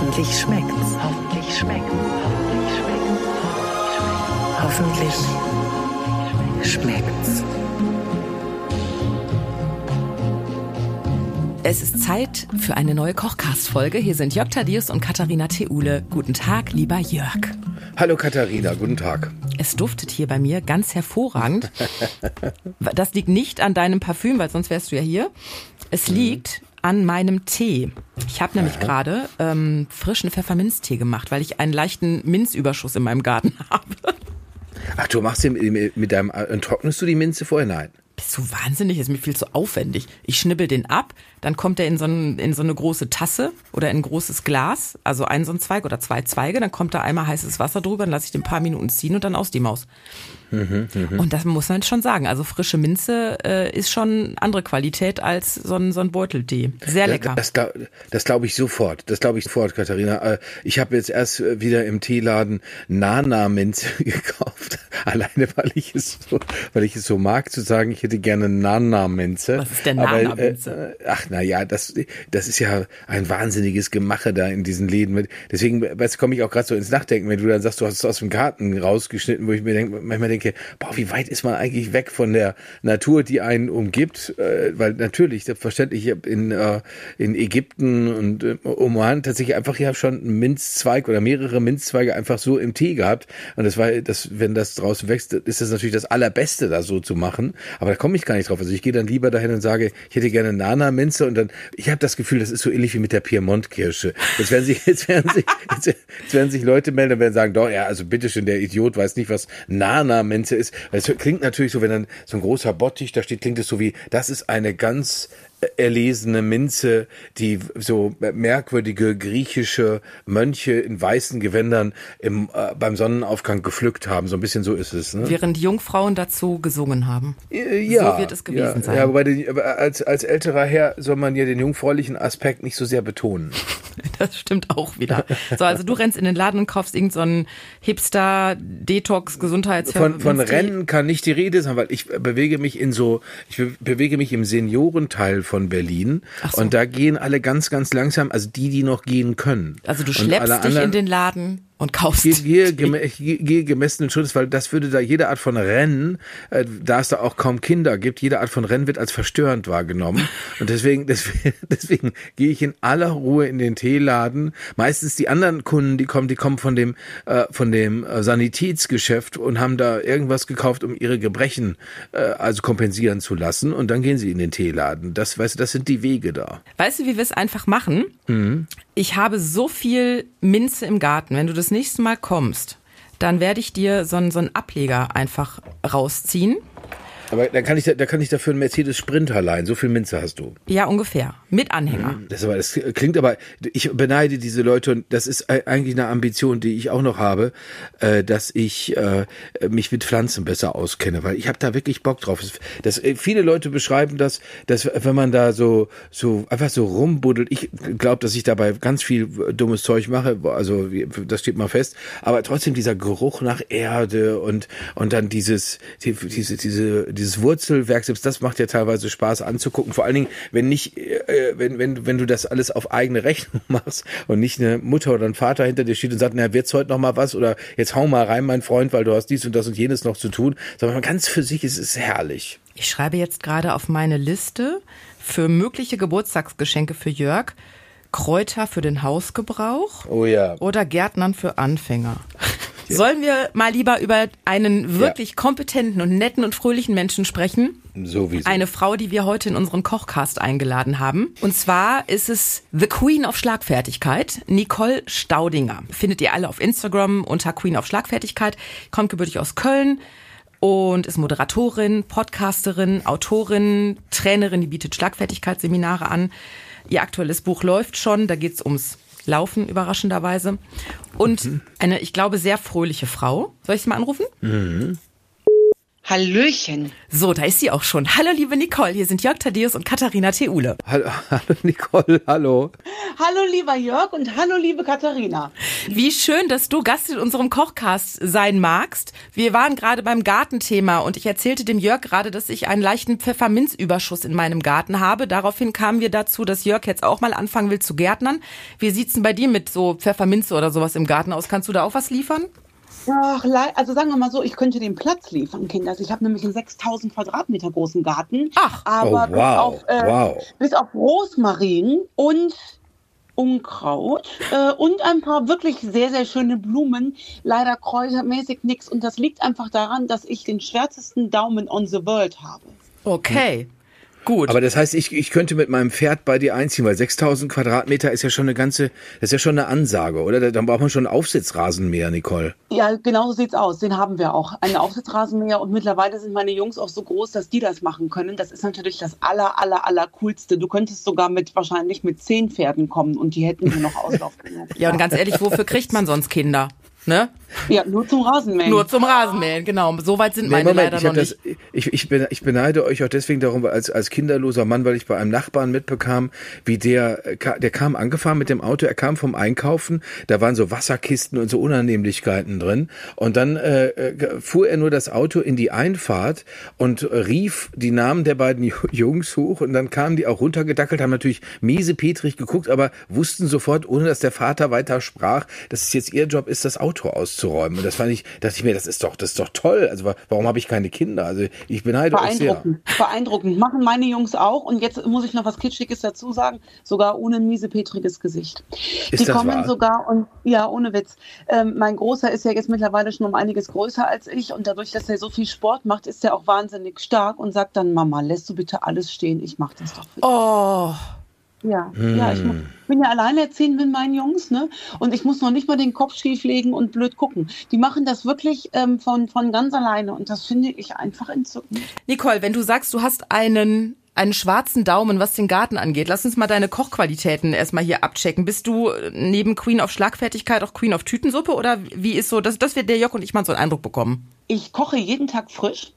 Hoffentlich schmeckt's. Hoffentlich schmeckt's. Hoffentlich schmeckt's. Hoffentlich schmeckt's. Es ist Zeit für eine neue Kochcast-Folge. Hier sind Jörg Thaddeus und Katharina Theule. Guten Tag, lieber Jörg. Hallo Katharina, guten Tag. Es duftet hier bei mir ganz hervorragend. Das liegt nicht an deinem Parfüm, weil sonst wärst du ja hier. Es liegt an meinem Tee. Ich habe nämlich gerade ähm, frischen Pfefferminztee gemacht, weil ich einen leichten Minzüberschuss in meinem Garten habe. Ach, du machst den mit deinem, äh, trocknest du die Minze vorher? Nein. Bist du wahnsinnig? Ist mir viel zu aufwendig. Ich schnibbel den ab, dann kommt er in so, ein, in so eine große Tasse oder in ein großes Glas, also ein so ein Zweig oder zwei Zweige, dann kommt da einmal heißes Wasser drüber, dann lasse ich den ein paar Minuten ziehen und dann aus die Maus. Mhm, Und das muss man schon sagen. Also frische Minze äh, ist schon andere Qualität als so ein, so ein Beuteltee. Sehr lecker. Das, das, das glaube ich sofort. Das glaube ich sofort, Katharina. Äh, Ich habe jetzt erst äh, wieder im Teeladen Nana-Minze gekauft. Alleine, weil ich es so, weil ich es so mag, zu sagen, ich hätte gerne Nana-Minze. Was ist denn Aber, Nana-Minze? Äh, ach, na ja, das, das ist ja ein wahnsinniges Gemache da in diesen Läden. Deswegen, komme ich auch gerade so ins Nachdenken, wenn du dann sagst, du hast es aus dem Garten rausgeschnitten, wo ich mir denk, manchmal denke, boah, wie weit ist man eigentlich weg von der Natur, die einen umgibt? Äh, weil natürlich, selbstverständlich, in, äh, in Ägypten und äh, Oman tatsächlich einfach, habe schon einen Minzzweig oder mehrere Minzzweige einfach so im Tee gehabt. Und das war, das, wenn das draußen wächst, ist das natürlich das Allerbeste, da so zu machen. Aber da komme ich gar nicht drauf. Also ich gehe dann lieber dahin und sage, ich hätte gerne Nana-Minze und dann, ich habe das Gefühl, das ist so ähnlich wie mit der Piemont-Kirsche. Jetzt werden sich, jetzt werden sich, jetzt, werden sich Leute melden und werden sagen, doch, ja, also bitteschön, der Idiot weiß nicht, was Nana-Minze ist. Es klingt natürlich so, wenn dann so ein großer Bottich da steht, klingt es so wie, das ist eine ganz erlesene Minze, die so merkwürdige griechische Mönche in weißen Gewändern im, äh, beim Sonnenaufgang gepflückt haben. So ein bisschen so ist es. Ne? Während die Jungfrauen dazu gesungen haben. Äh, ja, so wird es gewesen ja, sein. Ja, aber, als, als älterer Herr soll man ja den jungfräulichen Aspekt nicht so sehr betonen. Das stimmt auch wieder. So, also du rennst in den Laden und kaufst irgendeinen so Hipster Detox Gesundheits Von, von Rennen kann nicht die Rede sein, weil ich bewege mich in so, ich be- bewege mich im Seniorenteil von Berlin so. und da gehen alle ganz, ganz langsam, also die, die noch gehen können. Also du schleppst dich in den Laden und kaufst. Gehe, gehe, gehe gemessenen Schrittes, weil das würde da jede Art von Rennen, äh, da es da auch kaum Kinder gibt, jede Art von Rennen wird als verstörend wahrgenommen. Und deswegen, deswegen, deswegen gehe ich in aller Ruhe in den Teeladen. Meistens die anderen Kunden, die kommen, die kommen von dem, äh, von dem äh, Sanitätsgeschäft und haben da irgendwas gekauft, um ihre Gebrechen äh, also kompensieren zu lassen. Und dann gehen sie in den Teeladen. Das, weißt du, das sind die Wege da. Weißt du, wie wir es einfach machen? Ich habe so viel Minze im Garten. Wenn du das nächste Mal kommst, dann werde ich dir so einen, so einen Ableger einfach rausziehen. Aber da kann ich, da kann ich dafür einen Mercedes Sprinter leihen. So viel Minze hast du. Ja, ungefähr. Mit Anhänger. Das, aber, das klingt aber, ich beneide diese Leute und das ist eigentlich eine Ambition, die ich auch noch habe, äh, dass ich äh, mich mit Pflanzen besser auskenne, weil ich habe da wirklich Bock drauf. Das, äh, viele Leute beschreiben das, dass wenn man da so so einfach so rumbuddelt, ich glaube, dass ich dabei ganz viel dummes Zeug mache, also das steht mal fest, aber trotzdem dieser Geruch nach Erde und und dann dieses die, diese diese dieses Wurzelwerk, selbst das macht ja teilweise Spaß anzugucken, vor allen Dingen, wenn nicht äh, wenn, wenn, wenn du das alles auf eigene Rechnung machst und nicht eine Mutter oder ein Vater hinter dir steht und sagt, na, wird's heute noch mal was oder jetzt hau mal rein, mein Freund, weil du hast dies und das und jenes noch zu tun, sondern ganz für sich ist es herrlich. Ich schreibe jetzt gerade auf meine Liste für mögliche Geburtstagsgeschenke für Jörg Kräuter für den Hausgebrauch Oh ja. oder Gärtnern für Anfänger. Sollen wir mal lieber über einen wirklich kompetenten und netten und fröhlichen Menschen sprechen? Sowieso. Eine Frau, die wir heute in unseren Kochcast eingeladen haben. Und zwar ist es The Queen of Schlagfertigkeit, Nicole Staudinger. Findet ihr alle auf Instagram unter Queen of Schlagfertigkeit. Kommt gebürtig aus Köln und ist Moderatorin, Podcasterin, Autorin, Trainerin, die bietet Schlagfertigkeitsseminare an. Ihr aktuelles Buch läuft schon, da geht's ums Laufen überraschenderweise. Und eine, ich glaube, sehr fröhliche Frau. Soll ich sie mal anrufen? Hallöchen. So, da ist sie auch schon. Hallo, liebe Nicole. Hier sind Jörg Thaddeus und Katharina Theule. Hallo, hallo Nicole, hallo. Hallo, lieber Jörg und hallo, liebe Katharina. Wie schön, dass du Gast in unserem Kochcast sein magst. Wir waren gerade beim Gartenthema und ich erzählte dem Jörg gerade, dass ich einen leichten Pfefferminzüberschuss in meinem Garten habe. Daraufhin kamen wir dazu, dass Jörg jetzt auch mal anfangen will zu gärtnern. Wie sieht's denn bei dir mit so Pfefferminze oder sowas im Garten aus? Kannst du da auch was liefern? Ach, also sagen wir mal so, ich könnte den Platz liefern, Kinder. Also ich habe nämlich einen 6000 Quadratmeter großen Garten. Ach, aber oh, wow, bis, auf, äh, wow. bis auf Rosmarin und Unkraut äh, und ein paar wirklich sehr, sehr schöne Blumen. Leider kräutermäßig nichts. Und das liegt einfach daran, dass ich den schwärzesten Daumen on the world habe. Okay. Gut. Aber das heißt, ich, ich könnte mit meinem Pferd bei dir einziehen, weil 6000 Quadratmeter ist ja schon eine ganze, das ist ja schon eine Ansage, oder? Dann braucht man schon einen Aufsitzrasenmäher, Nicole. Ja, genau so sieht's aus. Den haben wir auch. Einen Aufsitzrasenmäher und mittlerweile sind meine Jungs auch so groß, dass die das machen können. Das ist natürlich das aller, aller, aller coolste. Du könntest sogar mit wahrscheinlich mit zehn Pferden kommen und die hätten hier noch Auslauf ja, und ganz ehrlich, wofür kriegt man sonst Kinder? Ne? Ja, nur zum Rasenmähen. Nur zum Rasenmähen, genau. So weit sind meine Moment, leider ich, noch hab das, nicht. ich, ich, ich beneide euch auch deswegen darum, weil als, als kinderloser Mann, weil ich bei einem Nachbarn mitbekam, wie der, äh, der kam angefahren mit dem Auto, er kam vom Einkaufen, da waren so Wasserkisten und so Unannehmlichkeiten drin und dann äh, äh, fuhr er nur das Auto in die Einfahrt und rief die Namen der beiden Ju- Jungs hoch und dann kamen die auch runtergedackelt, haben natürlich miese Petrig geguckt, aber wussten sofort, ohne dass der Vater weiter sprach, dass es jetzt ihr Job ist, das Auto auszuräumen. Und das fand ich, dachte ich mir, das ist doch, das ist doch toll. Also wa- warum habe ich keine Kinder? Also ich beneide euch sehr. Beeindruckend, beeindruckend. Machen meine Jungs auch. Und jetzt muss ich noch was Kitschiges dazu sagen. Sogar ohne ein miesepetriges Gesicht. Ist die das kommen wahr? sogar und ja, ohne Witz. Ähm, mein Großer ist ja jetzt mittlerweile schon um einiges größer als ich und dadurch, dass er so viel Sport macht, ist er auch wahnsinnig stark und sagt dann, Mama, lässt du bitte alles stehen? Ich mach das doch für dich. Oh, Ja, ja, ich mu- bin ja alleinerziehend mit meinen Jungs, ne? Und ich muss noch nicht mal den Kopf schief legen und blöd gucken. Die machen das wirklich ähm, von, von ganz alleine und das finde ich einfach entzückend. Nicole, wenn du sagst, du hast einen einen schwarzen Daumen, was den Garten angeht. Lass uns mal deine Kochqualitäten erstmal hier abchecken. Bist du neben Queen of Schlagfertigkeit auch Queen of Tütensuppe oder wie ist so, dass, dass wir der Jock und ich mal so einen Eindruck bekommen? Ich koche jeden Tag frisch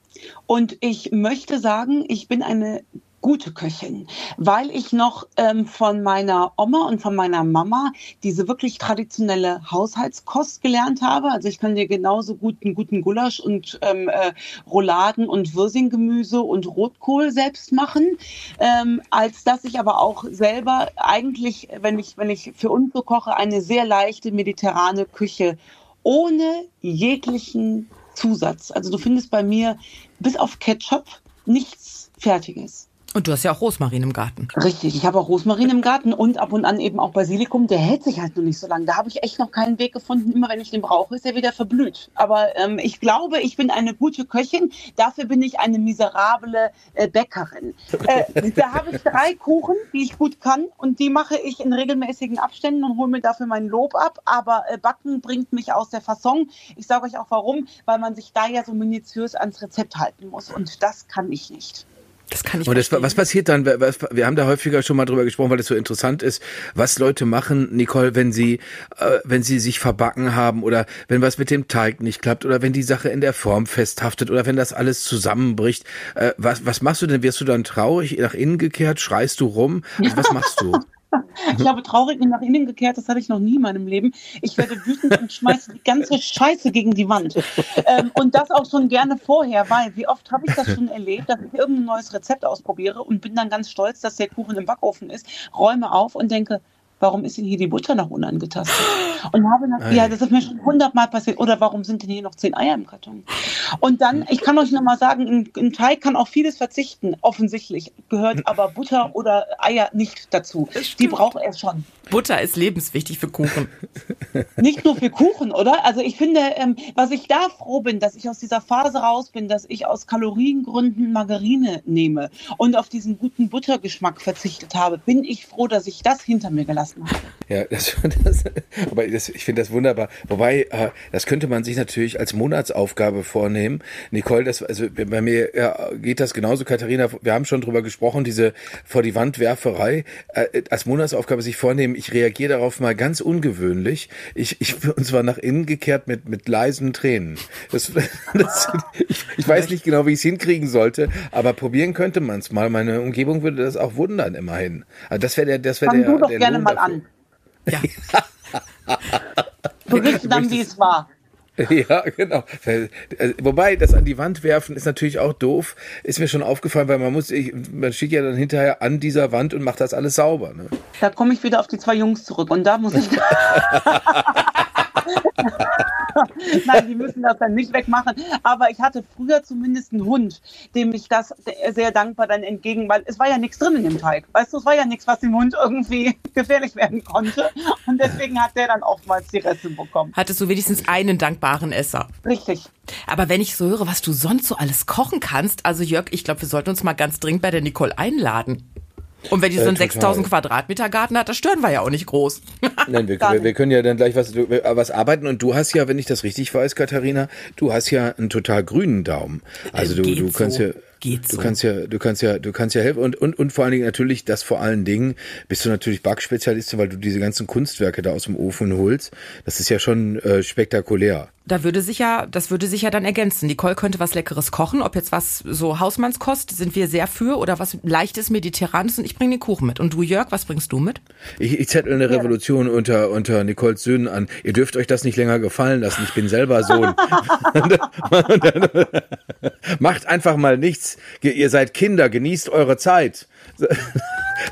und ich möchte sagen, ich bin eine gute Köchin, weil ich noch ähm, von meiner Oma und von meiner Mama diese wirklich traditionelle Haushaltskost gelernt habe. Also ich kann dir genauso gut einen guten Gulasch und ähm, äh, Rouladen und Würsinggemüse und Rotkohl selbst machen, ähm, als dass ich aber auch selber eigentlich, wenn ich wenn ich für uns koche, eine sehr leichte mediterrane Küche ohne jeglichen Zusatz. Also du findest bei mir bis auf Ketchup nichts Fertiges. Und du hast ja auch Rosmarin im Garten. Richtig, ich habe auch Rosmarin im Garten und ab und an eben auch Basilikum. Der hält sich halt noch nicht so lange. Da habe ich echt noch keinen Weg gefunden. Immer wenn ich den brauche, ist er wieder verblüht. Aber ähm, ich glaube, ich bin eine gute Köchin. Dafür bin ich eine miserable äh, Bäckerin. Äh, da habe ich drei Kuchen, die ich gut kann und die mache ich in regelmäßigen Abständen und hole mir dafür mein Lob ab. Aber äh, Backen bringt mich aus der Fasson. Ich sage euch auch warum, weil man sich da ja so minutiös ans Rezept halten muss und das kann ich nicht. Das kann ich Und das, was passiert dann? Was, wir haben da häufiger schon mal drüber gesprochen, weil das so interessant ist, was Leute machen, Nicole, wenn sie, äh, wenn sie sich verbacken haben oder wenn was mit dem Teig nicht klappt oder wenn die Sache in der Form festhaftet oder wenn das alles zusammenbricht. Äh, was, was machst du denn? Wirst du dann traurig, nach innen gekehrt? Schreist du rum? Also, was machst du? Ich habe traurig und nach innen gekehrt, das hatte ich noch nie in meinem Leben. Ich werde wütend und schmeiße die ganze Scheiße gegen die Wand. Ähm, und das auch schon gerne vorher, weil wie oft habe ich das schon erlebt, dass ich irgendein neues Rezept ausprobiere und bin dann ganz stolz, dass der Kuchen im Backofen ist, räume auf und denke, warum ist denn hier die Butter noch unangetastet? Und habe dann, ja, das ist mir schon hundertmal passiert. Oder warum sind denn hier noch zehn Eier im Karton? Und dann, ich kann euch nochmal sagen, ein, ein Teig kann auf vieles verzichten, offensichtlich. Gehört aber Butter oder Eier nicht dazu. Die braucht er schon. Butter ist lebenswichtig für Kuchen. Nicht nur für Kuchen, oder? Also ich finde, ähm, was ich da froh bin, dass ich aus dieser Phase raus bin, dass ich aus Kaloriengründen Margarine nehme und auf diesen guten Buttergeschmack verzichtet habe, bin ich froh, dass ich das hinter mir gelassen Spaß macht. Ja, das, das, aber das, ich finde das wunderbar. Wobei, äh, das könnte man sich natürlich als Monatsaufgabe vornehmen. Nicole, das, also bei mir ja, geht das genauso. Katharina, wir haben schon drüber gesprochen, diese vor die Wand Werferei äh, als Monatsaufgabe sich vornehmen. Ich reagiere darauf mal ganz ungewöhnlich. Ich, ich und zwar nach innen gekehrt mit mit leisen Tränen. Das, das, ich, ich weiß nicht genau, wie ich es hinkriegen sollte, aber probieren könnte man es mal. Meine Umgebung würde das auch wundern immerhin. Also das wäre der, das wäre der. der Lohn dafür. An. Ja. Berichte dann, wie es war. Ja, genau. Wobei, das an die Wand werfen ist natürlich auch doof. Ist mir schon aufgefallen, weil man muss, ich, man steht ja dann hinterher an dieser Wand und macht das alles sauber. Ne? Da komme ich wieder auf die zwei Jungs zurück und da muss ich. Nein, die müssen das dann nicht wegmachen. Aber ich hatte früher zumindest einen Hund, dem ich das sehr dankbar dann entgegen, weil es war ja nichts drin in dem Teig. Weißt du, es war ja nichts, was dem Hund irgendwie gefährlich werden konnte. Und deswegen hat der dann oftmals die Reste bekommen. Hattest du wenigstens einen dankbaren Esser. Richtig. Aber wenn ich so höre, was du sonst so alles kochen kannst, also Jörg, ich glaube, wir sollten uns mal ganz dringend bei der Nicole einladen. Und wenn die so Äh, einen total. 6000 Quadratmeter Garten hat, das stören wir ja auch nicht groß. Nein, wir, wir, wir können ja dann gleich was, was arbeiten. Und du hast ja, wenn ich das richtig weiß, Katharina, du hast ja einen total grünen Daumen. Also du, Geht du kannst so. ja. Geht du so. kannst ja, du kannst ja, du kannst ja helfen und, und, und vor allen Dingen natürlich, das vor allen Dingen bist du natürlich Backspezialistin, weil du diese ganzen Kunstwerke da aus dem Ofen holst. Das ist ja schon äh, spektakulär. Da würde sich ja, das würde sich ja dann ergänzen. Nicole könnte was Leckeres kochen, ob jetzt was so Hausmannskost, sind wir sehr für, oder was leichtes Mediterranes und ich bringe den Kuchen mit. Und du, Jörg, was bringst du mit? Ich, ich zettel eine Revolution unter, unter Nicoles Söhnen an. Ihr dürft euch das nicht länger gefallen lassen. Ich bin selber Sohn. Macht einfach mal nichts. Ihr seid Kinder, genießt eure Zeit.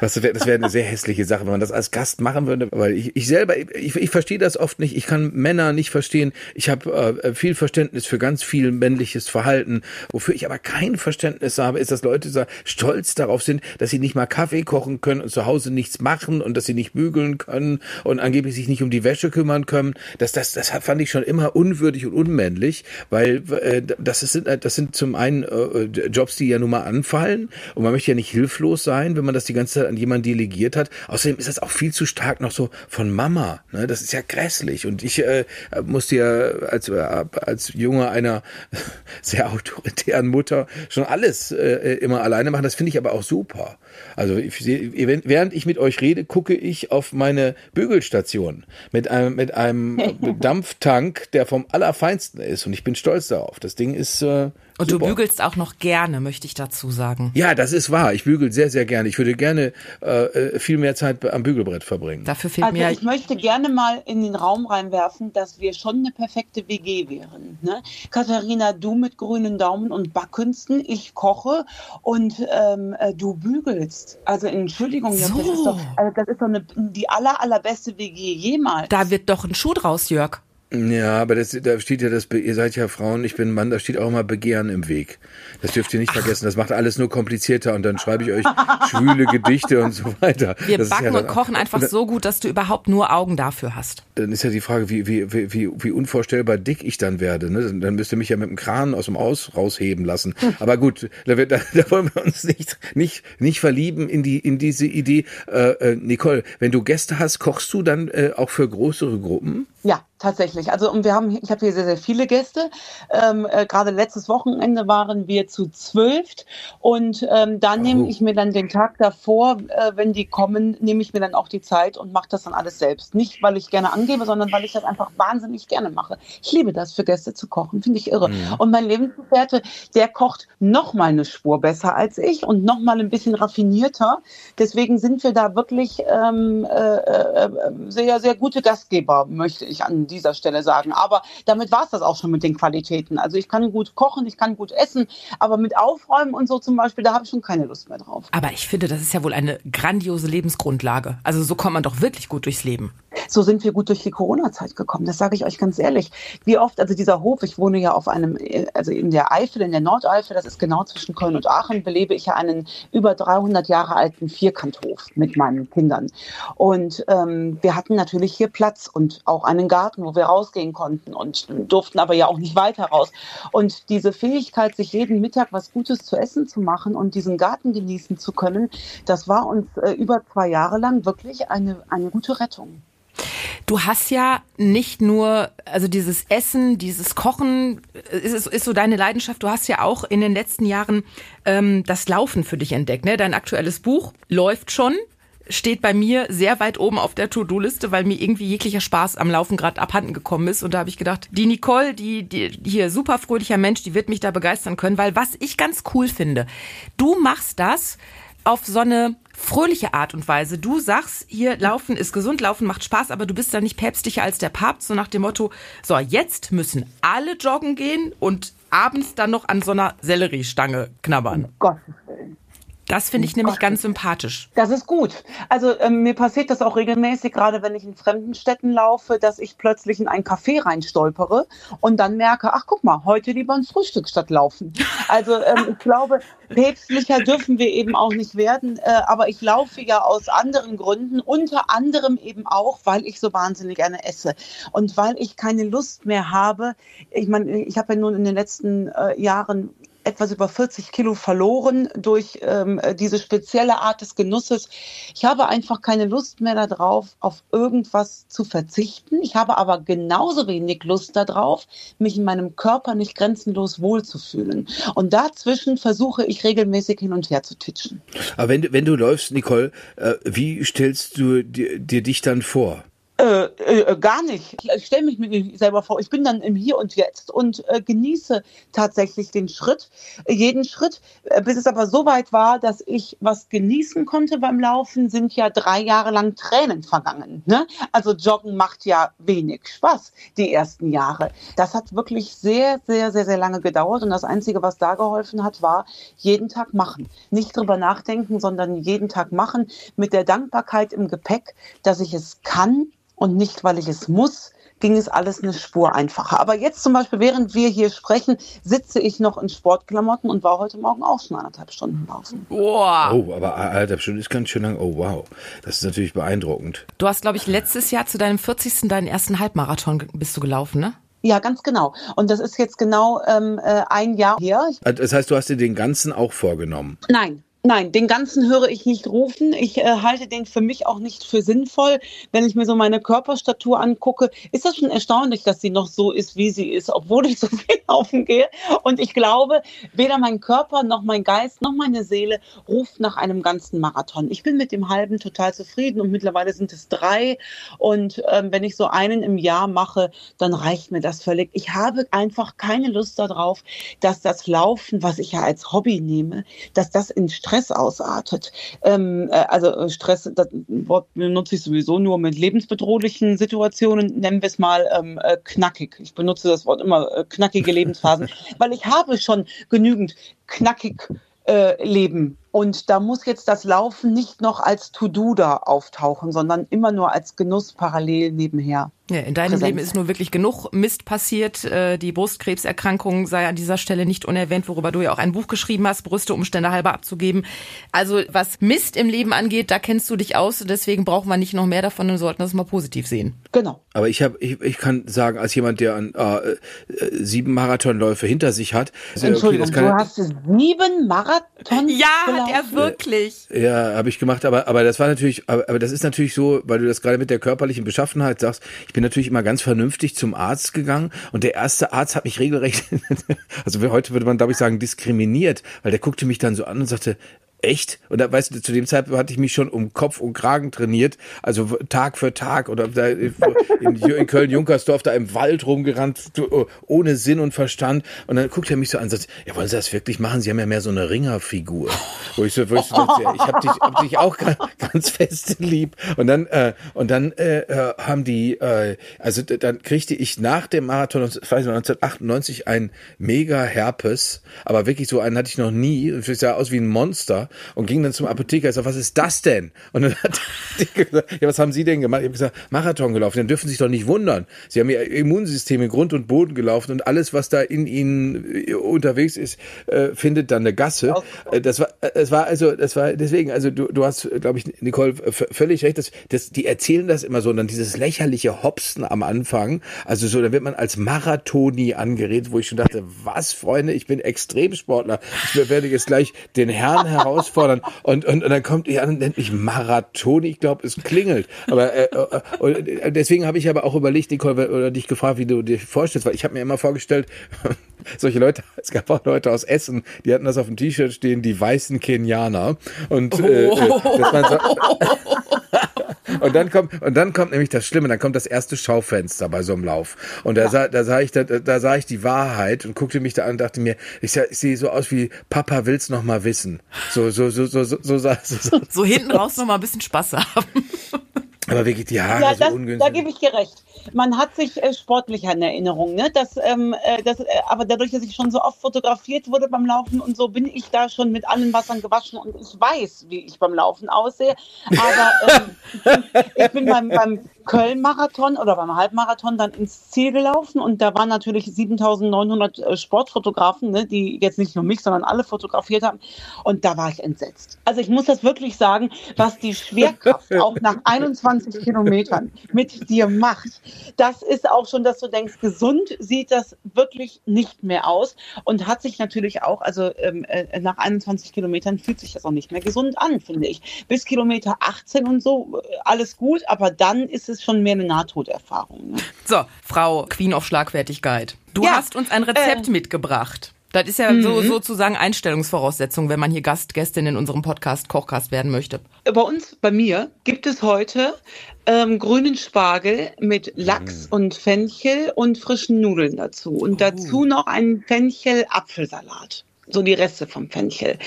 Das wäre wär eine sehr hässliche Sache, wenn man das als Gast machen würde. Weil ich, ich selber, ich, ich verstehe das oft nicht. Ich kann Männer nicht verstehen. Ich habe äh, viel Verständnis für ganz viel männliches Verhalten. Wofür ich aber kein Verständnis habe, ist, dass Leute so stolz darauf sind, dass sie nicht mal Kaffee kochen können und zu Hause nichts machen und dass sie nicht bügeln können und angeblich sich nicht um die Wäsche kümmern können. Das, das, das fand ich schon immer unwürdig und unmännlich, weil äh, das, ist, das sind zum einen äh, Jobs, die ja nun mal anfallen und man möchte ja nicht hilflos sein, wenn man das die ganze Zeit an jemanden delegiert hat. Außerdem ist das auch viel zu stark noch so von Mama. Ne? Das ist ja grässlich. Und ich äh, musste ja als, äh, als Junge einer sehr autoritären Mutter schon alles äh, immer alleine machen. Das finde ich aber auch super. Also ich, seh- während ich mit euch rede, gucke ich auf meine Bügelstation mit einem, mit einem Dampftank, der vom Allerfeinsten ist. Und ich bin stolz darauf. Das Ding ist äh, Und super. du bügelst auch noch gerne, möchte ich dazu sagen. Ja, das ist wahr. Ich bügel sehr, sehr gerne. Ich würde gerne äh, äh, viel mehr Zeit am Bügelbrett verbringen. Dafür fehlt Also mir ich möchte gerne mal in den Raum reinwerfen, dass wir schon eine perfekte WG wären. Ne? Katharina, du mit grünen Daumen und Backkünsten, ich koche und ähm, äh, du bügelst. Also Entschuldigung, Jörg, das So. ist doch, also das ist doch eine, die aller, allerbeste WG jemals. da wird doch ein Schuh draus, Jörg. Ja, aber das, da steht ja das, ihr seid ja Frauen, ich bin Mann, da steht auch immer Begehren im Weg. Das dürft ihr nicht vergessen. Das macht alles nur komplizierter und dann schreibe ich euch schwüle Gedichte und so weiter. Wir das backen ja dann, und kochen einfach so gut, dass du überhaupt nur Augen dafür hast. Dann ist ja die Frage, wie, wie, wie, wie, unvorstellbar dick ich dann werde. Ne? Dann- müsst ihr mich ja mit dem Kran aus dem Aus rausheben lassen. Aber gut, da, da, da wollen wir uns nicht, nicht, nicht verlieben in die, in diese Idee. Äh, äh, Nicole, wenn du Gäste hast, kochst du dann äh, auch für größere Gruppen? Ja, tatsächlich. Also und wir haben, ich habe hier sehr, sehr viele Gäste. Ähm, äh, Gerade letztes Wochenende waren wir zu zwölf und ähm, da nehme ich mir dann den Tag davor, äh, wenn die kommen, nehme ich mir dann auch die Zeit und mache das dann alles selbst. Nicht, weil ich gerne angebe, sondern weil ich das einfach wahnsinnig gerne mache. Ich liebe das, für Gäste zu kochen, finde ich irre. Und mein Lebensgefährte, der kocht noch mal eine Spur besser als ich und noch mal ein bisschen raffinierter. Deswegen sind wir da wirklich ähm, äh, äh, sehr, sehr gute Gastgeber, möchte ich an dieser Stelle sagen. Aber damit war es das auch schon mit den Qualitäten. Also ich kann gut kochen, ich kann gut essen, aber mit Aufräumen und so zum Beispiel, da habe ich schon keine Lust mehr drauf. Aber ich finde, das ist ja wohl eine grandiose Lebensgrundlage. Also so kommt man doch wirklich gut durchs Leben. So sind wir gut durch die Corona-Zeit gekommen. Das sage ich euch ganz ehrlich. Wie oft, also dieser Hof, ich wohne ja auf einem, also in der Eifel, in der Nordeifel, das ist genau zwischen Köln und Aachen, belebe ich ja einen über 300 Jahre alten Vierkanthof mit meinen Kindern. Und ähm, wir hatten natürlich hier Platz und auch einen Garten, wo wir rausgehen konnten und durften aber ja auch nicht weiter raus. Und diese Fähigkeit, sich jeden Mittag was Gutes zu essen zu machen und diesen Garten genießen zu können, das war uns äh, über zwei Jahre lang wirklich eine, eine gute Rettung. Du hast ja nicht nur, also dieses Essen, dieses Kochen, ist, ist so deine Leidenschaft. Du hast ja auch in den letzten Jahren ähm, das Laufen für dich entdeckt. Ne? Dein aktuelles Buch läuft schon, steht bei mir sehr weit oben auf der To-Do-Liste, weil mir irgendwie jeglicher Spaß am Laufen gerade abhanden gekommen ist. Und da habe ich gedacht, die Nicole, die, die hier super fröhlicher Mensch, die wird mich da begeistern können, weil was ich ganz cool finde, du machst das auf so eine fröhliche Art und Weise. Du sagst, hier Laufen ist gesund, Laufen macht Spaß, aber du bist da nicht päpstlicher als der Papst, so nach dem Motto, so jetzt müssen alle joggen gehen und abends dann noch an so einer Selleriestange knabbern. Um Gottes. Das finde ich nämlich Gott. ganz sympathisch. Das ist gut. Also ähm, mir passiert das auch regelmäßig, gerade wenn ich in fremden Städten laufe, dass ich plötzlich in ein Café reinstolpere und dann merke, ach guck mal, heute lieber ein Frühstück statt laufen. Also ähm, ich glaube, päpstlicher dürfen wir eben auch nicht werden. Äh, aber ich laufe ja aus anderen Gründen, unter anderem eben auch, weil ich so wahnsinnig gerne esse und weil ich keine Lust mehr habe. Ich meine, ich habe ja nun in den letzten äh, Jahren etwas über 40 Kilo verloren durch ähm, diese spezielle Art des Genusses. Ich habe einfach keine Lust mehr darauf, auf irgendwas zu verzichten. Ich habe aber genauso wenig Lust darauf, mich in meinem Körper nicht grenzenlos wohlzufühlen. Und dazwischen versuche ich regelmäßig hin und her zu titschen. Aber wenn, wenn du läufst, Nicole, äh, wie stellst du dir, dir dich dann vor? Äh, äh, gar nicht. Ich stelle mich mir selber vor, ich bin dann im Hier und Jetzt und äh, genieße tatsächlich den Schritt, jeden Schritt, äh, bis es aber so weit war, dass ich was genießen konnte beim Laufen, sind ja drei Jahre lang Tränen vergangen. Ne? Also Joggen macht ja wenig Spaß, die ersten Jahre. Das hat wirklich sehr, sehr, sehr, sehr lange gedauert und das Einzige, was da geholfen hat, war jeden Tag machen. Nicht drüber nachdenken, sondern jeden Tag machen mit der Dankbarkeit im Gepäck, dass ich es kann, und nicht, weil ich es muss, ging es alles eine Spur einfacher. Aber jetzt zum Beispiel, während wir hier sprechen, sitze ich noch in Sportklamotten und war heute Morgen auch schon anderthalb Stunden laufen. Wow. Oh, aber anderthalb Stunden ist ganz schön lang. Oh, wow. Das ist natürlich beeindruckend. Du hast, glaube ich, letztes Jahr zu deinem 40. deinen ersten Halbmarathon bist du gelaufen, ne? Ja, ganz genau. Und das ist jetzt genau ähm, äh, ein Jahr her. Das heißt, du hast dir den ganzen auch vorgenommen? Nein, Nein, den ganzen höre ich nicht rufen. Ich äh, halte den für mich auch nicht für sinnvoll. Wenn ich mir so meine Körperstatur angucke, ist das schon erstaunlich, dass sie noch so ist, wie sie ist, obwohl ich so viel laufen gehe. Und ich glaube, weder mein Körper noch mein Geist noch meine Seele ruft nach einem ganzen Marathon. Ich bin mit dem halben total zufrieden und mittlerweile sind es drei. Und ähm, wenn ich so einen im Jahr mache, dann reicht mir das völlig. Ich habe einfach keine Lust darauf, dass das Laufen, was ich ja als Hobby nehme, dass das in Stress ausartet. Ähm, äh, also äh, Stress, das Wort benutze ich sowieso nur mit lebensbedrohlichen Situationen, nennen wir es mal ähm, äh, knackig. Ich benutze das Wort immer, äh, knackige Lebensphasen, weil ich habe schon genügend knackig äh, leben. Und da muss jetzt das Laufen nicht noch als To-Do da auftauchen, sondern immer nur als Genuss parallel nebenher. Ja, in deinem Präsenz. Leben ist nur wirklich genug Mist passiert. Äh, die Brustkrebserkrankung sei an dieser Stelle nicht unerwähnt, worüber du ja auch ein Buch geschrieben hast, Brüste Umstände halber abzugeben. Also was Mist im Leben angeht, da kennst du dich aus und deswegen brauchen wir nicht noch mehr davon und sollten das mal positiv sehen. Genau. Aber ich habe, ich, ich kann sagen, als jemand, der an, äh, sieben Marathonläufe hinter sich hat. Entschuldigung, okay, du hast sieben Marathon? Ja, gelaufen? Hat er wirklich. Ja, habe ich gemacht, aber aber das war natürlich, aber, aber das ist natürlich so, weil du das gerade mit der körperlichen Beschaffenheit sagst. Ich bin natürlich immer ganz vernünftig zum Arzt gegangen und der erste Arzt hat mich regelrecht, also heute würde man glaube ich sagen diskriminiert, weil der guckte mich dann so an und sagte, Echt? Und da, weißt du, zu dem Zeitpunkt hatte ich mich schon um Kopf und Kragen trainiert, also Tag für Tag oder da in, in Köln-Junkersdorf da im Wald rumgerannt, ohne Sinn und Verstand. Und dann guckt er mich so an und sagt, ja, wollen Sie das wirklich machen? Sie haben ja mehr so eine Ringerfigur. Wo ich so, wo ich, so ich habe dich, hab dich auch ganz fest lieb. Und dann, äh, und dann äh, äh, haben die, äh, also dann kriegte ich nach dem Marathon, weiß ich 1998, ein mega Herpes, aber wirklich so einen hatte ich noch nie. Ich sah aus wie ein Monster. Und ging dann zum Apotheker. Ich sag, was ist das denn? Und dann hat die gesagt, ja, was haben Sie denn gemacht? Ich habe gesagt, Marathon gelaufen. Dann dürfen Sie sich doch nicht wundern. Sie haben Ihr Immunsystem in Grund und Boden gelaufen und alles, was da in Ihnen äh, unterwegs ist, äh, findet dann eine Gasse. Äh, das war, es war also, das war deswegen, also du, du hast, glaube ich, Nicole, völlig recht. Das, das, die erzählen das immer so und dann dieses lächerliche Hopsen am Anfang. Also so, dann wird man als Marathoni angeredet, wo ich schon dachte, was, Freunde, ich bin Extremsportler. Ich werde jetzt gleich den Herrn herausfordern und, und, und dann kommt ihr an und nennt mich Marathoni. Ich glaube, es klingelt. Aber äh, äh, deswegen habe ich aber auch überlegt, Nicole, oder dich gefragt, wie du dir vorstellst, weil ich habe mir immer vorgestellt, solche Leute, es gab auch Leute aus Essen, die hatten das auf dem T-Shirt stehen, die weißen Kenianer. Und äh, äh dass man so, und dann kommt und dann kommt nämlich das Schlimme, dann kommt das erste Schaufenster bei so einem Lauf und da ja. sah da sah ich da, da sah ich die Wahrheit und guckte mich da an und dachte mir, ich, ich sehe so aus wie Papa will's noch mal wissen. So so so so so so, so, so, so hinten raus noch mal ein bisschen Spaß haben. Aber wirklich die Haare ja, so das, ungünstig. Da gebe ich dir recht. Man hat sich äh, sportlicher in Erinnerung. Ne? Das, ähm, äh, das, äh, aber dadurch, dass ich schon so oft fotografiert wurde beim Laufen und so, bin ich da schon mit allen Wassern gewaschen und ich weiß, wie ich beim Laufen aussehe. Aber ähm, ich bin beim, beim Köln-Marathon oder beim Halbmarathon dann ins Ziel gelaufen und da waren natürlich 7900 äh, Sportfotografen, ne, die jetzt nicht nur mich, sondern alle fotografiert haben und da war ich entsetzt. Also ich muss das wirklich sagen, was die Schwerkraft auch nach 21 Kilometern mit dir macht, das ist auch schon, dass du denkst, gesund sieht das wirklich nicht mehr aus und hat sich natürlich auch, also ähm, äh, nach 21 Kilometern fühlt sich das auch nicht mehr gesund an, finde ich. Bis Kilometer 18 und so, äh, alles gut, aber dann ist ist schon mehr eine Nahtoderfahrung. Ne? So, Frau Queen of Schlagfertigkeit. Du ja, hast uns ein Rezept äh, mitgebracht. Das ist ja so, mhm. sozusagen Einstellungsvoraussetzung, wenn man hier Gast, Gästin in unserem Podcast Kochcast werden möchte. Bei uns, bei mir, gibt es heute ähm, grünen Spargel mit Lachs mhm. und Fenchel und frischen Nudeln dazu. Und oh. dazu noch einen Fenchel-Apfelsalat so die Reste vom Fenchel.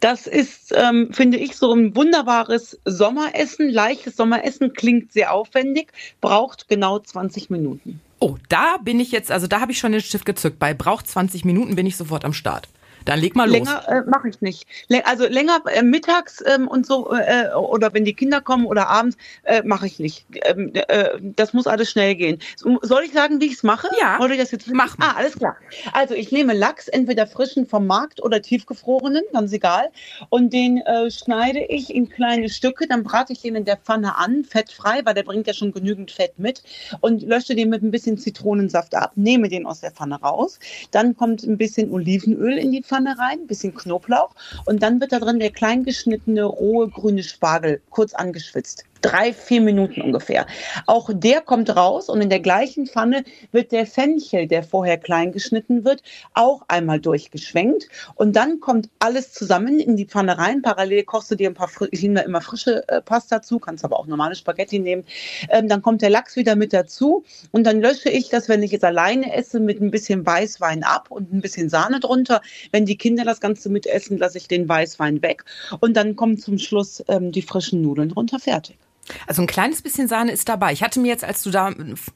Das ist, ähm, finde ich, so ein wunderbares Sommeressen, leichtes Sommeressen, klingt sehr aufwendig, braucht genau 20 Minuten. Oh, da bin ich jetzt, also da habe ich schon den Stift gezückt. Bei braucht 20 Minuten bin ich sofort am Start. Dann leg mal los. Länger äh, mache ich nicht. Also länger äh, mittags ähm, und so äh, oder wenn die Kinder kommen oder abends äh, mache ich nicht. Ähm, äh, das muss alles schnell gehen. Soll ich sagen, wie ich es mache? Ja. Oder ich das jetzt mach Ah, alles klar. Also ich nehme Lachs, entweder frischen vom Markt oder tiefgefrorenen, ganz egal. Und den äh, schneide ich in kleine Stücke. Dann brate ich den in der Pfanne an, fettfrei, weil der bringt ja schon genügend Fett mit. Und lösche den mit ein bisschen Zitronensaft ab. Nehme den aus der Pfanne raus. Dann kommt ein bisschen Olivenöl in die Pfanne Pfanne rein, ein bisschen Knoblauch. Und dann wird da drin der klein geschnittene rohe grüne Spargel kurz angeschwitzt drei, vier Minuten ungefähr. Auch der kommt raus und in der gleichen Pfanne wird der Fenchel, der vorher klein geschnitten wird, auch einmal durchgeschwenkt. Und dann kommt alles zusammen in die Pfanne rein. Parallel kochst du dir ein paar, ich nehme immer frische äh, Pasta zu, kannst aber auch normale Spaghetti nehmen. Ähm, dann kommt der Lachs wieder mit dazu und dann lösche ich das, wenn ich jetzt alleine esse, mit ein bisschen Weißwein ab und ein bisschen Sahne drunter. Wenn die Kinder das Ganze mitessen, lasse ich den Weißwein weg und dann kommen zum Schluss ähm, die frischen Nudeln drunter fertig. Also ein kleines bisschen Sahne ist dabei. Ich hatte mir jetzt, als du da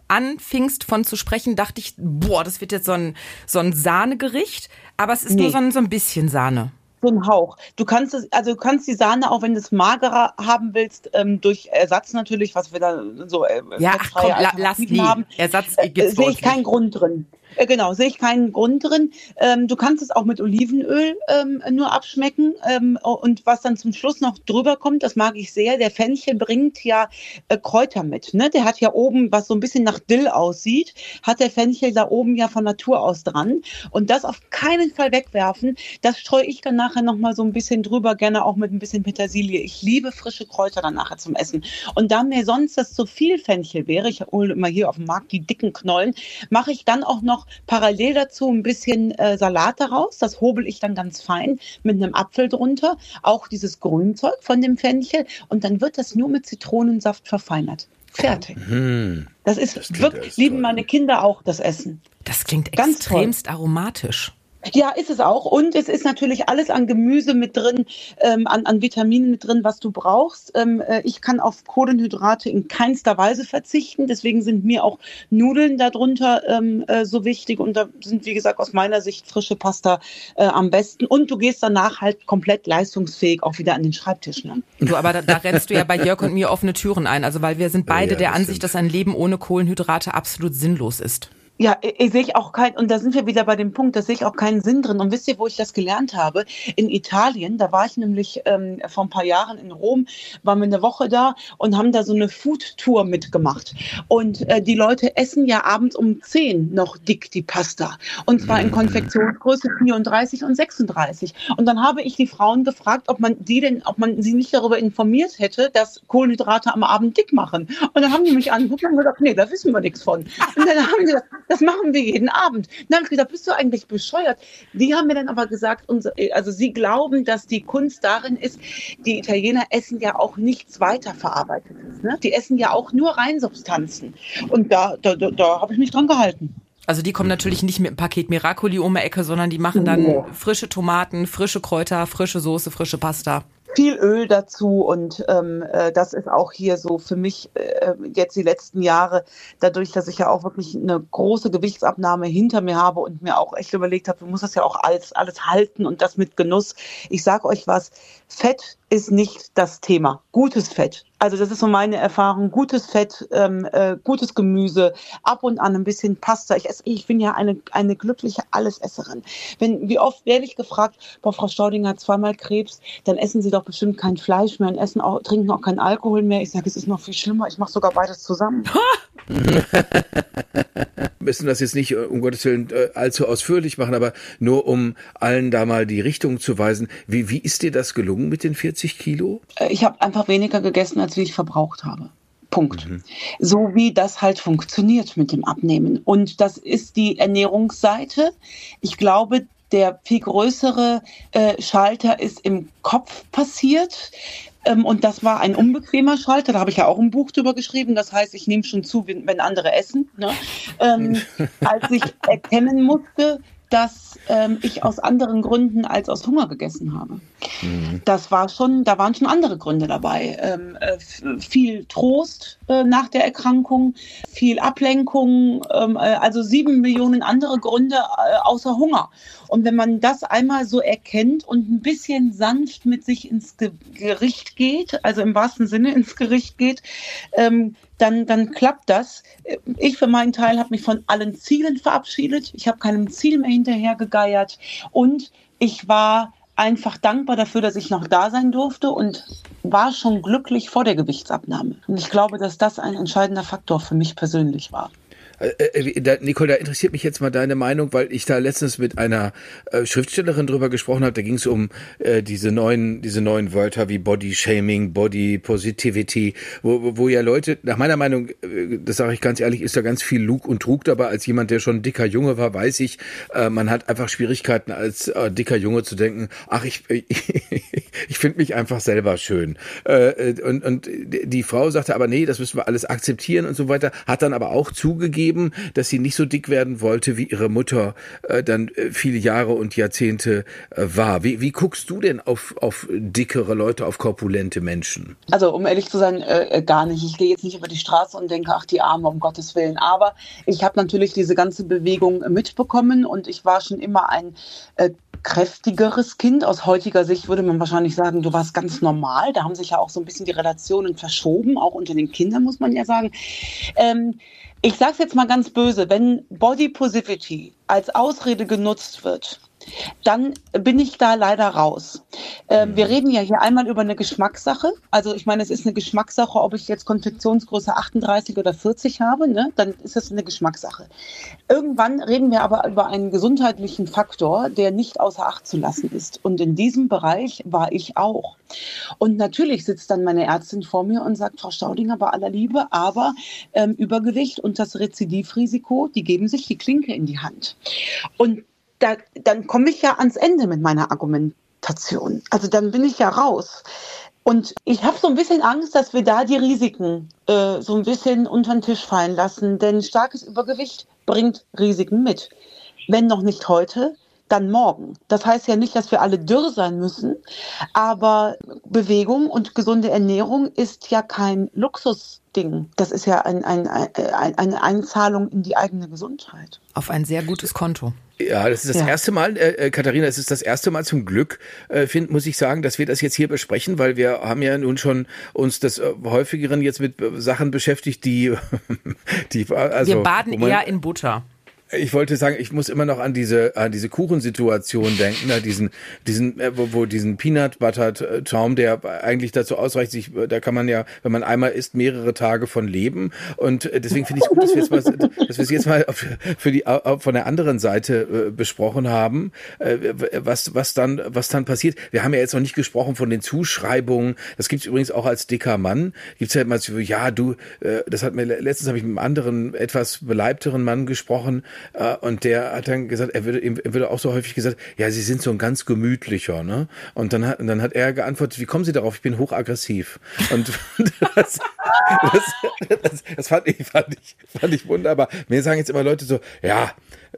anfingst von zu sprechen, dachte ich, boah, das wird jetzt so ein, so ein Sahnegericht, aber es ist nee. nur so ein, so ein bisschen Sahne so ein Hauch. Du kannst es, also du kannst die Sahne, auch wenn du es magerer haben willst, ähm, durch Ersatz natürlich, was wir da so äh, ja, ach komm, la, lass nie. haben, Ersatz äh, sehe ich keinen Grund drin. Äh, genau, sehe ich keinen Grund drin. Ähm, du kannst es auch mit Olivenöl ähm, nur abschmecken. Ähm, und was dann zum Schluss noch drüber kommt, das mag ich sehr. Der Fenchel bringt ja äh, Kräuter mit. Ne? Der hat ja oben, was so ein bisschen nach Dill aussieht, hat der Fenchel da oben ja von Natur aus dran. Und das auf keinen Fall wegwerfen. Das streue ich dann nachher nochmal so ein bisschen drüber, gerne auch mit ein bisschen Petersilie. Ich liebe frische Kräuter dann nachher zum Essen. Und da mir sonst das zu viel Fenchel wäre, ich hole immer hier auf dem Markt die dicken Knollen, mache ich dann auch noch parallel dazu ein bisschen äh, Salat daraus. Das hobel ich dann ganz fein mit einem Apfel drunter. Auch dieses Grünzeug von dem Fenchel. Und dann wird das nur mit Zitronensaft verfeinert. Fertig. Mhm. Das ist das wirklich, lieben meine Kinder auch das Essen. Das klingt Ganz extremst toll. aromatisch. Ja, ist es auch. Und es ist natürlich alles an Gemüse mit drin, ähm, an, an Vitaminen mit drin, was du brauchst. Ähm, äh, ich kann auf Kohlenhydrate in keinster Weise verzichten. Deswegen sind mir auch Nudeln darunter ähm, äh, so wichtig. Und da sind, wie gesagt, aus meiner Sicht frische Pasta äh, am besten. Und du gehst danach halt komplett leistungsfähig auch wieder an den Schreibtisch. Ne? Du, aber da, da rennst du ja bei Jörg und mir offene Türen ein. Also weil wir sind beide ja, der Ansicht, stimmt. dass ein Leben ohne Kohlenhydrate absolut sinnlos ist. Ja, ich sehe auch kein, und da sind wir wieder bei dem Punkt, da sehe ich auch keinen Sinn drin. Und wisst ihr, wo ich das gelernt habe? In Italien, da war ich nämlich ähm, vor ein paar Jahren in Rom, waren wir eine Woche da und haben da so eine Food-Tour mitgemacht. Und äh, die Leute essen ja abends um 10 noch dick die Pasta. Und zwar in Konfektionsgröße 34 und 36. Und dann habe ich die Frauen gefragt, ob man die denn, ob man sie nicht darüber informiert hätte, dass Kohlenhydrate am Abend dick machen. Und dann haben die mich angeguckt und gesagt, nee, da wissen wir nichts von. Und dann haben die gesagt, das machen wir jeden Abend. Dann habe ich gesagt, bist du eigentlich bescheuert? Die haben mir dann aber gesagt, also sie glauben, dass die Kunst darin ist, die Italiener essen ja auch nichts weiterverarbeitetes. Ne? Die essen ja auch nur Reinsubstanzen. Und da, da, da, da habe ich mich dran gehalten. Also die kommen natürlich nicht mit einem Paket Miracoli um die Ecke, sondern die machen dann frische Tomaten, frische Kräuter, frische Soße, frische Pasta viel Öl dazu und ähm, äh, das ist auch hier so für mich äh, jetzt die letzten Jahre, dadurch, dass ich ja auch wirklich eine große Gewichtsabnahme hinter mir habe und mir auch echt überlegt habe, du musst das ja auch alles, alles halten und das mit Genuss. Ich sage euch was, Fett ist nicht das Thema. Gutes Fett. Also das ist so meine Erfahrung. Gutes Fett, ähm, äh, gutes Gemüse, ab und an ein bisschen Pasta. Ich, esse, ich bin ja eine, eine glückliche Allesesserin. Wenn, wie oft werde ich gefragt, boah, Frau Staudinger hat zweimal Krebs, dann essen Sie doch bestimmt kein Fleisch mehr und essen auch, trinken auch keinen Alkohol mehr. Ich sage, es ist noch viel schlimmer. Ich mache sogar beides zusammen. müssen das jetzt nicht, äh, um Gottes Willen, äh, allzu ausführlich machen, aber nur um allen da mal die Richtung zu weisen. Wie, wie ist dir das gelungen mit den 40 Kilo? Äh, ich habe einfach weniger gegessen, als wie ich verbraucht habe. Punkt. Mhm. So wie das halt funktioniert mit dem Abnehmen. Und das ist die Ernährungsseite. Ich glaube, der viel größere äh, Schalter ist im Kopf passiert. Ähm, und das war ein unbequemer Schalter. Da habe ich ja auch ein Buch drüber geschrieben. Das heißt, ich nehme schon zu, wenn, andere essen. Ne? Ähm, als ich erkennen musste, dass ähm, ich aus anderen Gründen als aus Hunger gegessen habe. Mhm. Das war schon, da waren schon andere Gründe dabei. Ähm, äh, viel Trost äh, nach der Erkrankung, viel Ablenkung, ähm, äh, also sieben Millionen andere Gründe äh, außer Hunger. Und wenn man das einmal so erkennt und ein bisschen sanft mit sich ins Ge Gericht geht, also im wahrsten Sinne ins Gericht geht, ähm, dann, dann klappt das. Ich für meinen Teil habe mich von allen Zielen verabschiedet. Ich habe keinem Ziel mehr hinterhergegeiert und ich war einfach dankbar dafür, dass ich noch da sein durfte und war schon glücklich vor der Gewichtsabnahme. Und ich glaube, dass das ein entscheidender Faktor für mich persönlich war. Äh, äh, da, Nicole, da interessiert mich jetzt mal deine Meinung, weil ich da letztens mit einer äh, Schriftstellerin drüber gesprochen habe. Da ging es um äh, diese neuen, diese neuen Wörter wie Body Shaming, Body Positivity, wo, wo ja Leute, nach meiner Meinung, äh, das sage ich ganz ehrlich, ist da ganz viel Lug und Trug dabei. Als jemand, der schon dicker Junge war, weiß ich, äh, man hat einfach Schwierigkeiten als äh, dicker Junge zu denken, ach, ich, ich, finde mich einfach selber schön. Äh, und, und die Frau sagte aber, nee, das müssen wir alles akzeptieren und so weiter, hat dann aber auch zugegeben, zugegeben, dass sie nicht so dick werden wollte, wie ihre Mutter äh, dann äh, viele Jahre und Jahrzehnte äh, war. Wie, wie guckst du denn auf, auf dickere Leute, auf korpulente Menschen? Also um ehrlich zu sein, äh, äh gar nicht. Ich gehe jetzt nicht über die Straße und denke, ach die Arme, um Gottes Willen. Aber ich habe natürlich diese ganze Bewegung mitbekommen und ich war schon immer ein äh, kräftigeres Kind. Aus heutiger Sicht würde man wahrscheinlich sagen, du warst ganz normal. Da haben sich ja auch so ein bisschen die Relationen verschoben, auch unter den Kindern, muss man ja sagen. Ähm, ich sage es jetzt mal ganz böse, wenn Body Positivity als Ausrede genutzt wird, dann bin ich da leider raus. Ähm, wir mhm. reden ja hier einmal über eine Geschmackssache. Also ich meine, es ist eine Geschmackssache, ob ich jetzt Konfektionsgröße 38 oder 40 habe, ne? dann ist das eine Geschmackssache. Irgendwann reden wir aber über einen gesundheitlichen Faktor, der nicht außer Acht zu lassen ist. Und in diesem Bereich war ich auch. Und natürlich sitzt dann meine Ärztin vor mir und sagt, Frau Staudinger, bei aller Liebe, aber ähm, Übergewicht und das Rezidivrisiko, die geben sich die Klinke in die Hand. Und da, dann komme ich ja ans Ende mit meiner Argumentation. Also dann bin ich ja raus. Und ich habe so ein bisschen Angst, dass wir da die Risiken äh, so ein bisschen unter den Tisch fallen lassen. Denn starkes Übergewicht bringt Risiken mit. Wenn noch nicht heute, dann morgen. Das heißt ja nicht, dass wir alle dürr sein müssen, aber Bewegung und gesunde Ernährung ist ja kein Luxusding. Das ist ja ein, ein, ein, eine Einzahlung in die eigene Gesundheit. Auf ein sehr gutes Konto. Ja, das ist das Ja. erste Mal, äh, äh, Katharina, es ist das erste Mal zum Glück, äh, find, muss ich sagen, dass wir das jetzt hier besprechen, weil wir haben ja nun schon uns des äh, häufigeren jetzt mit äh, Sachen beschäftigt, die, die also Wir baden man- eher in Butter. Ich wollte sagen, ich muss immer noch an diese an diese Kuchensituation denken, da diesen diesen äh, wo, wo diesen Peanut Butter Traum, der eigentlich dazu ausreicht, sich da kann man ja, wenn man einmal isst, mehrere Tage von leben und äh, deswegen finde ich es gut, dass wir jetzt mal dass wir es jetzt mal auf- für die au- von der anderen Seite äh, besprochen haben, äh, was was dann was dann passiert. Wir haben ja jetzt noch nicht gesprochen von den Zuschreibungen. Das gibt's übrigens auch als dicker Mann. Gibt's ja immer so, ja, du, äh, das hat mir letztens habe ich mit einem anderen etwas beleibteren Mann gesprochen äh, und der hat dann gesagt, er würde ihm würde auch so häufig gesagt, ja, sie sind so ein ganz gemütlicher, ne? Und dann hat und dann hat er geantwortet, wie kommen Sie darauf? Ich bin hochaggressiv. Und das, das, das, das fand ich fand ich fand ich wunderbar. Mir sagen jetzt immer Leute so, ja,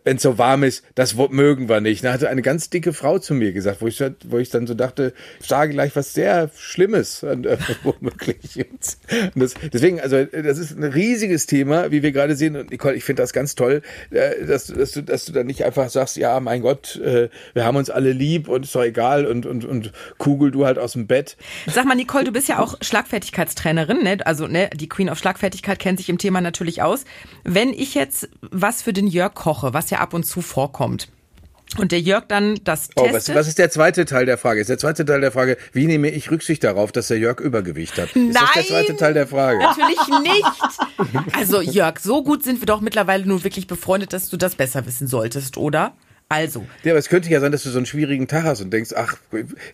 wenn es so warm ist, das mögen wir nicht. Da hatte eine ganz dicke Frau zu mir gesagt, wo ich, wo ich dann so dachte, ich sage gleich was sehr Schlimmes, und, äh, womöglich. Und das, deswegen, also das ist ein riesiges Thema, wie wir gerade sehen. Und Nicole, ich finde das ganz toll, äh, dass, dass, du, dass du dann nicht einfach sagst, ja, mein Gott, äh, wir haben uns alle lieb und ist doch egal und, und, und kugel du halt aus dem Bett. Sag mal, Nicole, du bist ja auch Schlagfertigkeitstrainerin, ne? Also, ne, die Queen of Schlagfertigkeit kennt sich im Thema natürlich aus. Wenn ich jetzt was für den Jörg koche, was ja ab und zu vorkommt, und der Jörg dann das Oh, testet. was, was ist der zweite Teil der Frage? Ist der zweite Teil der Frage, wie nehme ich Rücksicht darauf, dass der Jörg Übergewicht hat? Ist das der Nein! zweite Teil der Frage? Natürlich nicht. Also Jörg, so gut sind wir doch mittlerweile nun wirklich befreundet, dass du das besser wissen solltest, oder? Also, Ja, aber es könnte ja sein, dass du so einen schwierigen Tag hast und denkst, ach,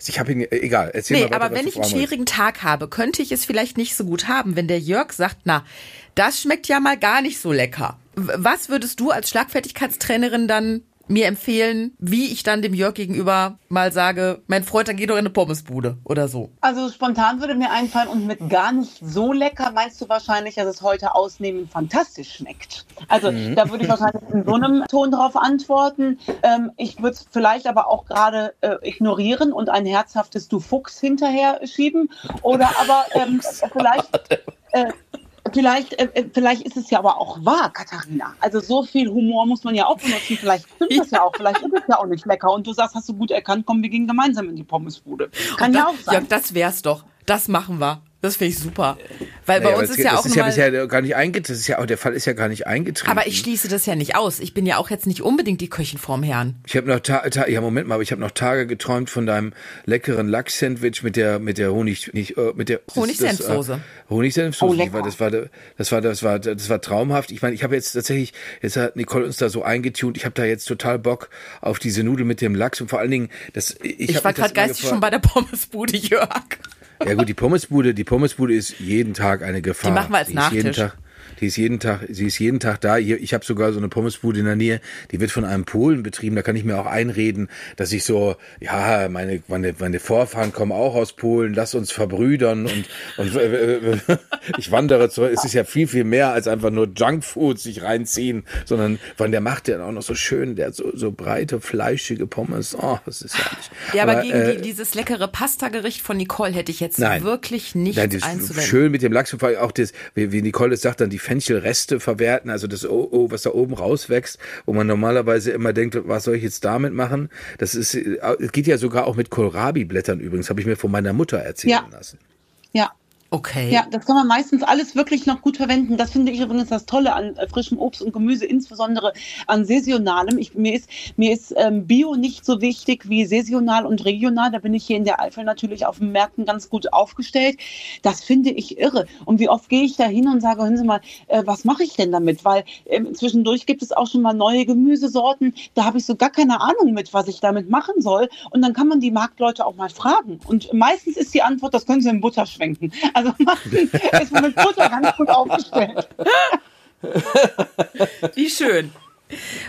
ich habe ihn, egal, erzähl nee, mal weiter, aber wenn ich einen schwierigen Tag habe, könnte ich es vielleicht nicht so gut haben, wenn der Jörg sagt, na, das schmeckt ja mal gar nicht so lecker. Was würdest du als Schlagfertigkeitstrainerin dann mir empfehlen, wie ich dann dem Jörg gegenüber mal sage, mein Freund, dann geh doch in eine Pommesbude oder so. Also spontan würde mir einfallen und mit gar nicht so lecker meinst du wahrscheinlich, dass es heute ausnehmend fantastisch schmeckt. Also da würde ich wahrscheinlich in so einem Ton drauf antworten. Ähm, ich würde es vielleicht aber auch gerade äh, ignorieren und ein herzhaftes Du Fuchs hinterher schieben. Oder aber ähm, vielleicht. Äh, Vielleicht, äh, äh, vielleicht ist es ja aber auch wahr, Katharina. Also so viel Humor muss man ja auch benutzen. Vielleicht stimmt das ja auch. Vielleicht ist es ja auch nicht lecker. Und du sagst, hast du gut erkannt, komm, wir gehen gemeinsam in die Pommesbude. Kann ja auch sein. Jörg, das wär's doch. Das machen wir. Das finde ich super. Weil bei Naja, uns aber ist ja das auch ist ja bisher gar nicht eingetreten. Das ist ja auch, der Fall ist ja gar nicht eingetreten. aber ich schließe das ja nicht aus. Ich bin ja auch jetzt nicht unbedingt die Köchin vorm Herrn. Ich habe noch ta ta ja Moment mal, aber ich habe noch Tage geträumt von deinem leckeren Lachs-Sandwich mit der mit der Honig nicht äh, mit der das- Honigsenfsoße. Das, äh, Honigsenfsoße. Oh, war, das war das war das war das war traumhaft. Ich meine, ich habe jetzt tatsächlich jetzt hat Nicole uns da so eingetunt. Ich habe da jetzt total Bock auf diese Nudel mit dem Lachs und vor allen Dingen das ich, Ich, war das gerade geistig schon bei der Pommesbude, Jörg. Ja gut, die Pommesbude, die Pommesbude ist jeden Tag eine Gefahr. Die machen wir als ist jeden Nachtisch. Tag, die ist jeden Tag, sie ist jeden Tag da. Ich habe sogar so eine Pommesbude in der Nähe, die wird von einem Polen betrieben. Da kann ich mir auch einreden, dass ich so, ja, meine meine, meine Vorfahren kommen auch aus Polen. Lass uns verbrüdern und und äh, äh, ich wandere zurück. Es ist ja viel viel mehr als einfach nur Junkfood sich reinziehen, sondern weil der macht ja auch noch so schön, der hat so so breite fleischige Pommes. Oh, das ist herrlich. Ja, aber, gegen äh, die, dieses leckere Pasta-Gericht von Nicole hätte ich jetzt Nein. wirklich nichts Nein, einzuwenden. schön mit dem Lachs und auch das, wie, wie Nicole es sagt, dann die Fenchelreste verwerten, also das oh, oh, was da oben rauswächst, wo man normalerweise immer denkt, was soll ich jetzt damit machen? Das ist, äh, es geht ja sogar auch mit Kohlrabi-Blättern übrigens, habe ich mir von meiner Mutter erzählen Ja. lassen. Ja. Okay. Ja, das kann man meistens alles wirklich noch gut verwenden. Das finde ich übrigens das Tolle an äh, frischem Obst und Gemüse, insbesondere an saisonalem. Ich, mir ist, mir ist ähm, Bio nicht so wichtig wie saisonal und regional. Da bin ich hier in der Eifel natürlich auf den Märkten ganz gut aufgestellt. Das finde ich irre. Und wie oft gehe ich da hin und sage, hören Sie mal, äh, was mache ich denn damit? Weil ähm, zwischendurch gibt es auch schon mal neue Gemüsesorten. Da habe ich so gar keine Ahnung mit, was ich damit machen soll. Und dann kann man die Marktleute auch mal fragen. Und meistens ist die Antwort, das können Sie in Butter schwenken. Also meistens ist mit Butter ganz gut aufgestellt. Wie schön.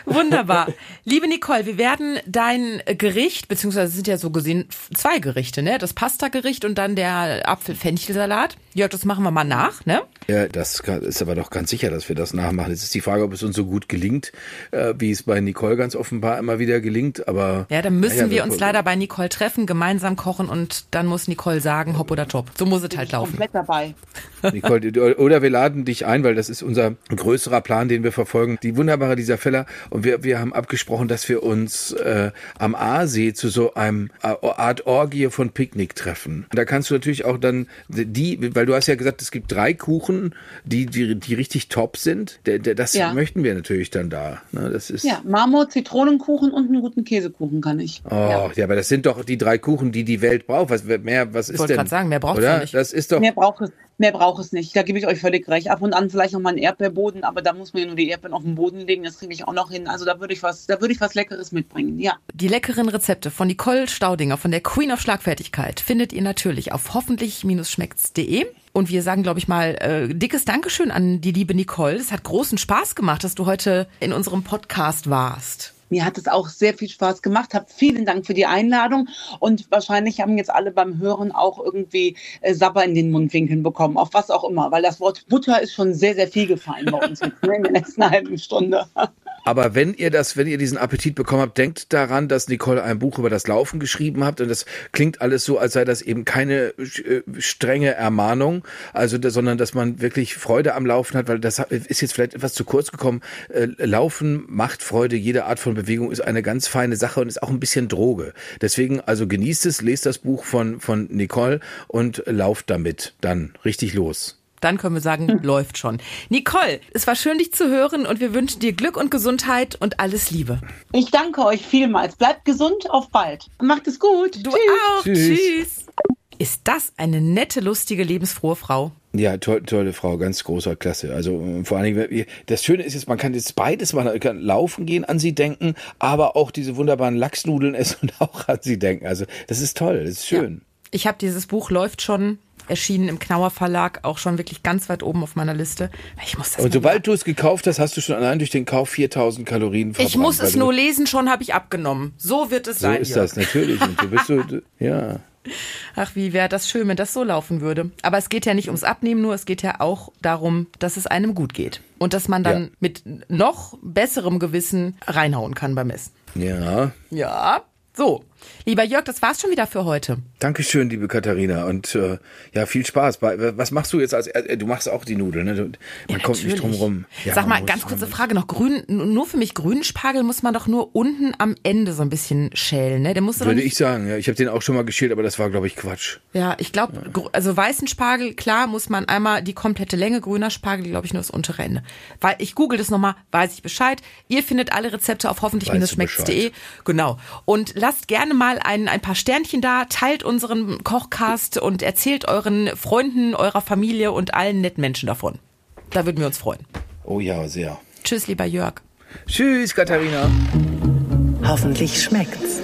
Wunderbar. Liebe Nicole, wir werden dein Gericht, beziehungsweise sind ja so gesehen zwei Gerichte, ne? Das Pasta-Gericht und dann der Apfel-Fenchelsalat. Jörg, das machen wir mal nach, ne? Ja, das ist aber doch ganz sicher, dass wir das nachmachen. Jetzt ist die Frage, ob es uns so gut gelingt, äh, wie es bei Nicole ganz offenbar immer wieder gelingt. Aber ja, dann müssen naja, wir uns leider bei Nicole treffen, gemeinsam kochen und dann muss Nicole sagen, hopp oder top. So muss es halt laufen. Komplett dabei. Nicole, oder wir laden dich ein, weil das ist unser größerer Plan, den wir verfolgen. Die wunderbare dieser Feller und wir wir haben abgesprochen, dass wir uns äh, am Aasee zu so einem äh, Art Orgie von Picknick treffen. Da kannst du natürlich auch dann die, weil du hast ja gesagt, es gibt drei Kuchen, die die, die richtig top sind. Das ja. möchten wir natürlich dann da. Ne? Das ist ja Marmor, Zitronenkuchen und einen guten Käsekuchen kann ich. Oh, ja. ja, aber das sind doch die drei Kuchen, die die Welt braucht. Was mehr, was ist? Ich wollte gerade sagen, mehr braucht es nicht. Das ist doch. Mehr braucht es. Mehr braucht es nicht. Da gebe ich euch völlig recht. Ab und an vielleicht noch mal einen Erdbeerboden, aber da muss man ja nur die Erdbeeren auf den Boden legen. Das kriege ich auch noch hin. Also da würde ich was, da würde ich was Leckeres mitbringen. Ja. Die leckeren Rezepte von Nicole Staudinger von der Queen of Schlagfertigkeit findet ihr natürlich auf hoffentlich-schmeckt's.de. Und wir sagen, glaube ich mal, äh, dickes Dankeschön an die liebe Nicole. Es hat großen Spaß gemacht, dass du heute in unserem Podcast warst. Mir hat es auch sehr viel Spaß gemacht. Hab vielen Dank für die Einladung und wahrscheinlich haben jetzt alle beim Hören auch irgendwie äh, Sabber in den Mundwinkeln bekommen, auf was auch immer, weil das Wort Butter ist schon sehr, sehr viel gefallen bei uns ne, in der letzten halben Stunde. Aber wenn ihr das, wenn ihr diesen Appetit bekommen habt, denkt daran, dass Nicole ein Buch über das Laufen geschrieben habt und das klingt alles so, als sei das eben keine äh, strenge Ermahnung, also sondern dass man wirklich Freude am Laufen hat, weil das ist jetzt vielleicht etwas zu kurz gekommen. Äh, Laufen macht Freude, jede Art von Bewegung ist eine ganz feine Sache und ist auch ein bisschen Droge. Deswegen also genießt es, lest das Buch von von Nicole und lauft damit dann richtig los dann können wir sagen, hm. läuft schon. Nicole, es war schön, dich zu hören und wir wünschen dir Glück und Gesundheit und alles Liebe. Ich danke euch vielmals. Bleibt gesund, auf bald. Macht es gut. Du Tschüss. auch. Tschüss. Tschüss. Ist das eine nette, lustige, lebensfrohe Frau? Ja, toll, tolle Frau, ganz großer Klasse. Also vor allen Dingen, das Schöne ist jetzt, man kann jetzt beides machen, man kann laufen gehen, an sie denken, aber auch diese wunderbaren Lachsnudeln essen und auch an sie denken. Also das ist toll, das ist schön. Ja. Ich habe dieses Buch läuft schon erschienen im Knauer Verlag, auch schon wirklich ganz weit oben auf meiner Liste. Ich muss das Und sobald du es gekauft hast, hast du schon allein durch den Kauf 4000 Kalorien verbrannt. Ich muss es nur lesen, schon habe ich abgenommen. So wird es so sein. So ist Jörg. das natürlich. Und du bist so, ja. Ach, wie wäre das schön, wenn das so laufen würde. Aber es geht ja nicht ums Abnehmen, nur es geht ja auch darum, dass es einem gut geht. Und dass man dann ja. mit noch besserem Gewissen reinhauen kann beim Essen. Ja. Ja. So, lieber Jörg, das war's schon wieder für heute. Dankeschön, liebe Katharina. Und äh, ja, viel Spaß. Was machst du jetzt als äh, du machst auch die Nudeln, ne? Man ja, kommt nicht drum rum. Ja, Sag mal, ganz kurze Frage noch. Grün, nur für mich, grünen Spargel muss man doch nur unten am Ende so ein bisschen schälen, ne? Der muss Würde ich sagen, ja. Ich habe den auch schon mal geschält, aber das war, glaube ich, Quatsch. Ja, ich glaube, also weißen Spargel, klar, muss man einmal die komplette Länge, grüner Spargel, glaube ich, nur das untere Ende. Weil ich google das nochmal, weiß ich Bescheid. Ihr findet alle Rezepte auf hoffentlich-schmeckt's.de. Genau. Und lasst gerne mal ein, ein paar Sternchen da, teilt unseren Kochcast und erzählt euren Freunden, eurer Familie und allen netten Menschen davon. Da würden wir uns freuen. Oh ja, sehr. Tschüss, lieber Jörg. Tschüss, Katharina. Hoffentlich schmeckt's.